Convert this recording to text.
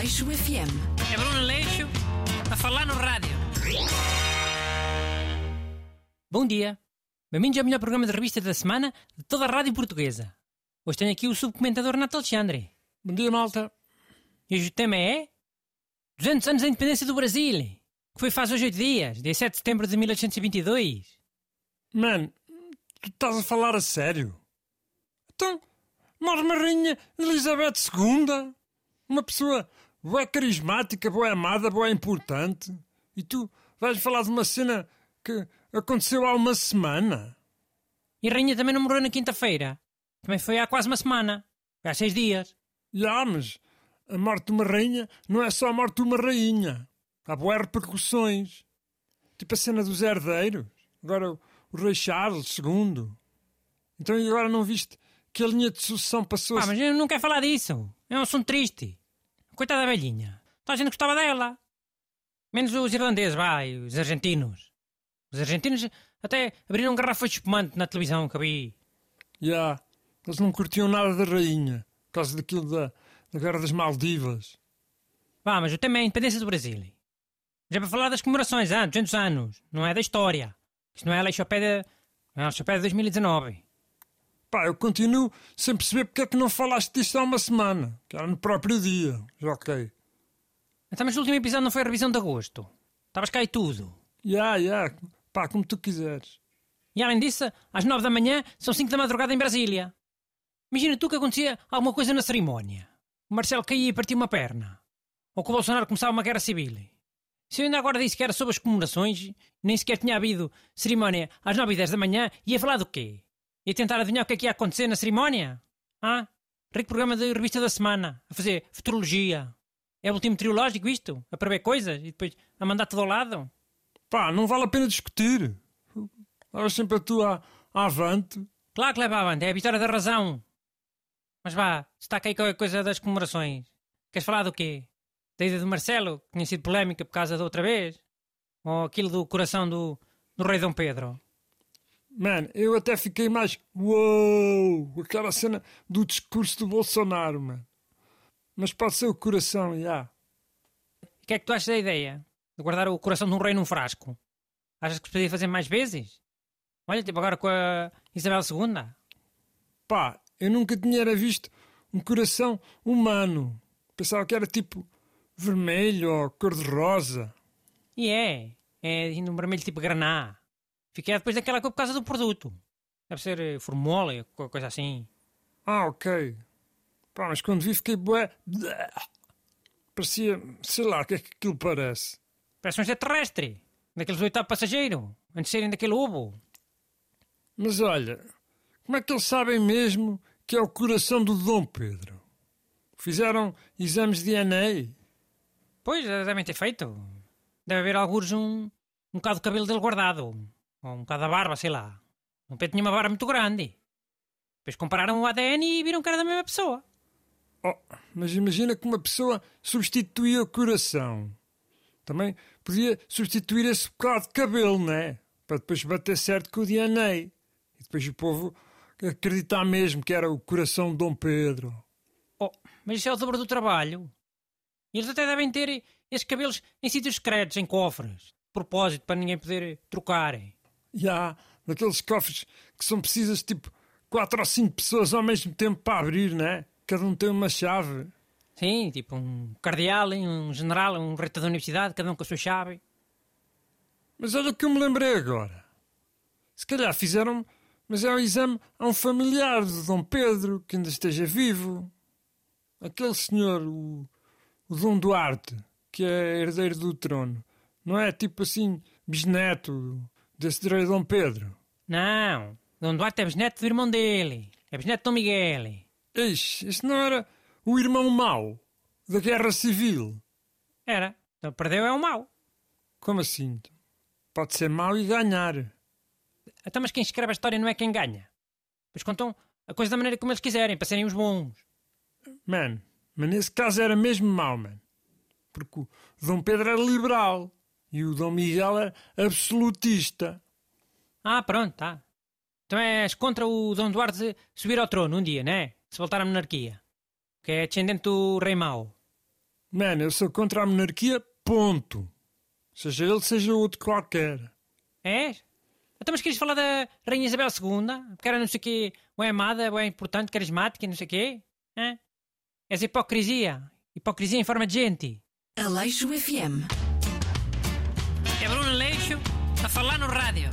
Aleixo FM. É Bruno Aleixo a falar no rádio. Bom dia. Bem-vindos ao melhor programa de revista da semana de toda a rádio portuguesa. Hoje tenho aqui o subcomentador Renato Alexandre. Bom dia, malta. E hoje o tema é 200 anos da independência do Brasil, que foi faz hoje 8 dias, dia 7 de setembro de 1822. Man, tu estás a falar a sério? Então, morre uma rainha Elizabeth II, uma pessoa boa carismática, boa amada, boa importante, e tu vais falar de uma cena que aconteceu há uma semana? E a rainha também não morreu na quinta-feira. Também foi há quase uma semana. Há 6 dias. Já, mas a morte de uma rainha não é só a morte de uma rainha. Há boas repercussões. Tipo a cena dos herdeiros. Agora o, o rei Charles II. Então e agora não viste que a linha de sucessão passou Ah, mas eu não quero falar disso. É um assunto triste. Coitada da velhinha. Toda a gente gostava dela. Menos os irlandeses, vai, os argentinos. Os argentinos até abriram garrafas de espumante na televisão que eu vi. Já, eles não curtiam nada da rainha. Por causa daquilo da, da Guerra das Maldivas. Vá, mas o tema é a independência do Brasil. Já para falar das comemorações, há 200 anos. Não é da história. Isto não é a Lei Chopé de, não é a Chopé de 2019. Pá, eu continuo sem perceber porque é que não falaste disto há uma semana. Que era no próprio dia. Já ok. Então, mas o último episódio não foi a revisão de agosto. Estavas cá e tudo. Já, já. Pá, como tu quiseres. E além disso, às 9 da manhã, são 5 da madrugada em Brasília. Imagina tu que acontecia alguma coisa na cerimónia. O Marcelo caía e partia uma perna. Ou que o Bolsonaro começava uma guerra civil. Se eu ainda agora disse que era sobre as comemorações, nem sequer tinha havido cerimónia às 9 e 10 da manhã, ia falar do quê? Ia tentar adivinhar o que é que ia acontecer na cerimónia? Ah? Rico programa de revista da semana, a fazer futurologia. É o último triológico isto? A prever coisas e depois a mandar tudo ao lado? Pá, não vale a pena discutir. Estavas sempre a tua avante. Claro que leva avante, é a vitória da razão. Mas vá, destaca aí qualquer coisa das comemorações. Queres falar do quê? Da ida do Marcelo, que tinha sido polémica por causa da outra vez? Ou aquilo do coração do, do rei Dom Pedro? Man, eu até fiquei mais. Uou! Aquela cena do discurso do Bolsonaro, man. Mas pode ser o coração, já. O que é que tu achas da ideia? De guardar o coração de um rei num frasco? Achas que se podia fazer mais vezes? Olha, tipo agora com a Isabel II. Pá, eu nunca tinha visto um coração humano. Pensava que era tipo vermelho ou cor-de-rosa. E é. É um vermelho tipo graná. Fiquei depois daquela cor por causa do produto. Deve ser eh, formol, qualquer coisa assim. Ah, ok. Pá, mas quando vi fiquei bué... Parecia, sei lá, o que é que aquilo parece. Parece um extraterrestre. Daqueles oitavo passageiro. Antes de serem daquele ovo. Mas olha, como é que eles sabem mesmo que é o coração do Dom Pedro? Fizeram exames de DNA? Pois, eh, devem ter feito. Deve haver alguns um, um bocado do cabelo dele guardado. Ou um bocado da barba, sei lá. O Pedro tinha uma barba muito grande. Depois compararam o ADN e viram que era da mesma pessoa. Oh, mas imagina que uma pessoa substituía o coração. Também podia substituir esse bocado de cabelo, não é? Para depois bater certo com o DNA. E depois o povo acreditar mesmo que era o coração de Dom Pedro. Oh, mas isso é o dobro do trabalho. Eles até devem ter esses cabelos em sítios secretos, em cofres. De propósito, para ninguém poder trocar. E há naqueles cofres que são precisas tipo quatro ou cinco pessoas ao mesmo tempo para abrir, não é? Cada um tem uma chave. Sim, tipo um cardeal, um general, um reitor da universidade, cada um com a sua chave. Mas olha o que eu me lembrei agora. Se calhar fizeram, mas é o exame a um familiar de Dom Pedro que ainda esteja vivo. Aquele senhor, o, o Dom Duarte, que é herdeiro do trono. Não é tipo assim, bisneto desse rei Dom Pedro. Não, Dom Duarte é bisneto do irmão dele. É bisneto de Dom Miguel. Ixi, este não era o irmão mau da Guerra Civil. Era. Então perdeu é o mau. Como assim? Pode ser mau e ganhar. Então, mas quem escreve a história não é quem ganha. Pois contam a coisa da maneira como eles quiserem, para serem os bons. Man, mas nesse caso era mesmo mau, man. Porque o Dom Pedro era liberal e o Dom Miguel era absolutista. Ah, pronto, tá. Então és contra o Dom Duarte subir ao trono um dia, né? Se voltar à monarquia. Que é descendente do rei mau. Mano, eu sou contra a monarquia, ponto. Seja ele, seja outro qualquer. És? Então, mas queres falar da Rainha Isabel II? Porque era não sei o quê, bem amada, bem importante, carismática, não sei o quê? Hã? Essa hipocrisia. Hipocrisia em forma de gente. Aleixo FM. Leixo a falar no rádio.